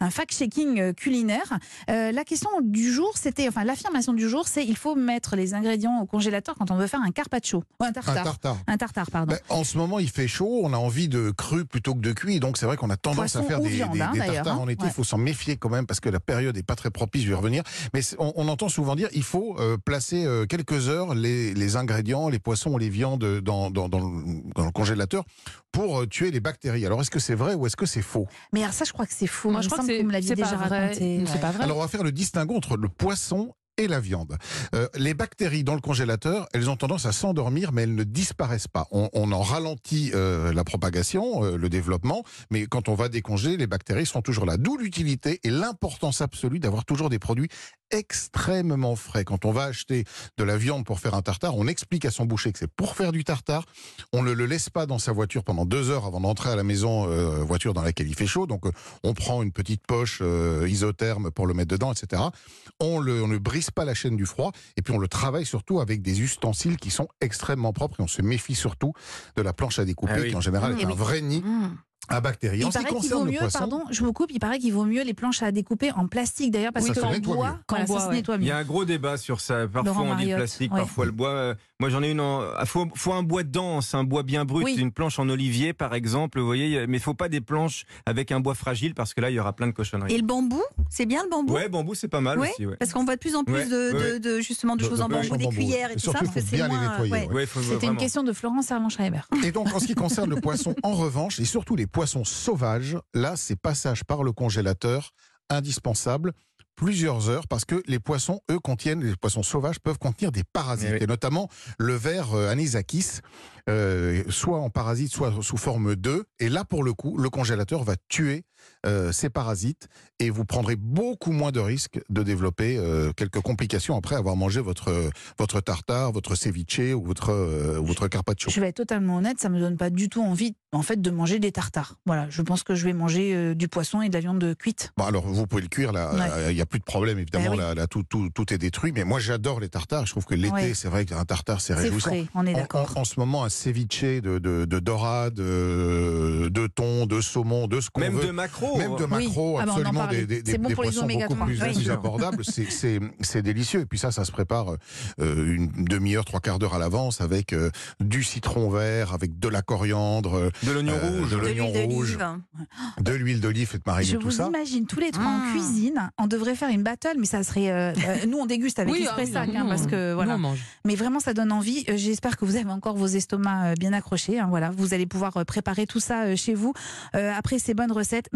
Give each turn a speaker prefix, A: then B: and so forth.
A: un fact-checking culinaire. la question du jour, c'était, enfin l'affirmation du jour, c'est il faut mettre les ingrédients au congélateur quand on veut faire un carpaccio, un tartare.
B: Un tartare.
A: Un tartare, pardon.
B: Ben, en ce moment, il fait chaud, on a envie de cru plutôt que de cuit, donc c'est vrai qu'on a tendance à faire des,
A: viande,
B: des,
A: hein,
B: des tartares
A: hein.
B: en été. Il
A: Ouais.
B: faut s'en méfier quand même parce que la période n'est pas très propice. Je vais y revenir, mais on, on entend souvent dire il faut euh, placer euh, quelques heures les, les ingrédients, les poissons, les viandes dans, dans, dans le, dans le congélateur pour euh, tuer les bactéries. Alors est-ce que c'est vrai ou est-ce que c'est faux?
A: Mais alors ça, je crois que c'est faux.
C: Moi, je crois que
A: semble
C: c'est
A: vous me l'aviez
C: c'est
A: déjà
C: pas vrai.
A: raconté.
C: C'est
A: Ouais.
C: pas vrai.
B: Alors on va faire le distinguo entre le poisson et la viande. Euh, les bactéries dans le congélateur, elles ont tendance à s'endormir, mais elles ne disparaissent pas. On, on en ralentit euh, la propagation, euh, le développement, mais quand on va décongeler, les bactéries sont toujours là. D'où l'utilité et l'importance absolue d'avoir toujours des produits extrêmement frais. Quand on va acheter de la viande pour faire un tartare, on explique à son boucher que c'est pour faire du tartare. On ne le laisse pas dans sa voiture pendant deux heures avant d'entrer à la maison, euh, voiture dans laquelle il fait chaud. Donc euh, on prend une petite poche euh, isotherme pour le mettre dedans, etc. On, le, on ne brise pas la chaîne du froid et puis on le travaille surtout avec des ustensiles qui sont extrêmement propres et on se méfie surtout de la planche à découper
D: Ah oui.
B: qui en général
A: Mmh.
B: est un vrai nid
A: Mmh.
B: À bactéries.
A: Il
B: en ce qui concerne
A: vaut
B: le
A: mieux,
B: poisson,
A: pardon, je vous coupe, il paraît qu'il vaut mieux les planches à découper en plastique d'ailleurs parce
B: Oui, se nettoie
A: bois,
B: mieux.
A: voilà,
C: En bois,
A: ça se nettoie
D: Il y
A: mieux.
D: a un gros débat sur ça. Parfois
A: Laurent
D: on dit
A: Mariotte,
D: plastique,
A: ouais.
D: parfois le bois. Euh, Moi j'en ai une en. Faut, faut un bois dense, un bois bien brut,
A: Oui.
D: une planche en olivier par exemple. Vous voyez, mais il faut pas des planches avec un bois fragile parce que là il y aura plein de cochonneries.
E: Et le bambou, c'est bien le bambou
D: Ouais, bambou c'est pas mal
E: Ouais,
D: aussi. Ouais.
E: Parce qu'on voit de plus en plus
D: Ouais,
E: de, de-
D: ouais.
E: de- justement de
B: De-
E: choses
B: de
E: en bambou, des cuillères et tout ça, que
A: C'était une question de Florence Armand-Schreiber.
B: Et donc, en ce qui concerne le poisson, en revanche, et surtout les poissons sauvages, là, c'est passage par le congélateur indispensable plusieurs heures parce que les poissons, eux, contiennent, les poissons sauvages peuvent contenir des parasites
D: Eh oui.
B: et notamment le ver euh, anisakis, euh, soit en parasite, soit sous forme d'œuf. Et là, pour le coup, le congélateur va tuer euh, ces parasites et vous prendrez beaucoup moins de risques de développer euh, quelques complications après avoir mangé votre, votre tartare, votre ceviche ou votre, euh, votre carpaccio.
A: Je vais être totalement honnête, ça me donne pas du tout envie, en fait, de manger des tartares. Voilà, je pense que je vais manger euh, du poisson et de la viande de cuite.
B: Bon, alors, vous pouvez le cuire, là,
A: Ouais.
B: euh, il n'y a plus de problème, évidemment,
A: Eh oui.
B: là, là, tout, tout, tout est détruit. Mais moi, j'adore les tartares. Je trouve que l'été,
A: Ouais.
B: c'est vrai qu'un tartare, c'est réjouissant.
A: frais, on est
B: En-
A: d'accord.
B: En, en ce moment, un ceviche de, de, de dorade, de, de thon, de saumon, de ce qu'on
D: Même
B: veut.
D: de macro.
B: Même de
A: Oui.
B: macro,
A: Ah bah, en
B: absolument, des,
A: bon
B: des
A: pour les
B: poissons
A: oméga
B: beaucoup
A: 3.
B: plus,
A: Oui.
B: plus abordables. C'est- C'est c'est délicieux. Et puis ça, ça se prépare euh, une demi-heure, trois quarts d'heure à l'avance avec euh, du citron vert, avec de la coriandre, euh,
D: De l'oignon
B: Euh,
D: rouge.
B: de
E: De
B: l'oignon
E: l'huile
B: rouge,
E: d'olive.
B: de l'huile d'olive, faites mariner
A: Je
B: tout
A: vous
B: ça.
A: imagine tous les trois en
E: Mmh.
A: cuisine. On devrait faire une battle, mais ça serait. euh, euh, nous, on déguste avec
C: Oui,
A: l'esprit
C: ah oui,
A: hein, parce que
C: nous,
A: voilà.
C: on mange.
A: Mais vraiment, ça donne envie. Euh, J'espère que vous avez encore vos estomacs euh, bien accrochés. hein, voilà, vous allez pouvoir euh, préparer tout ça euh, chez vous euh, après ces bonnes recettes.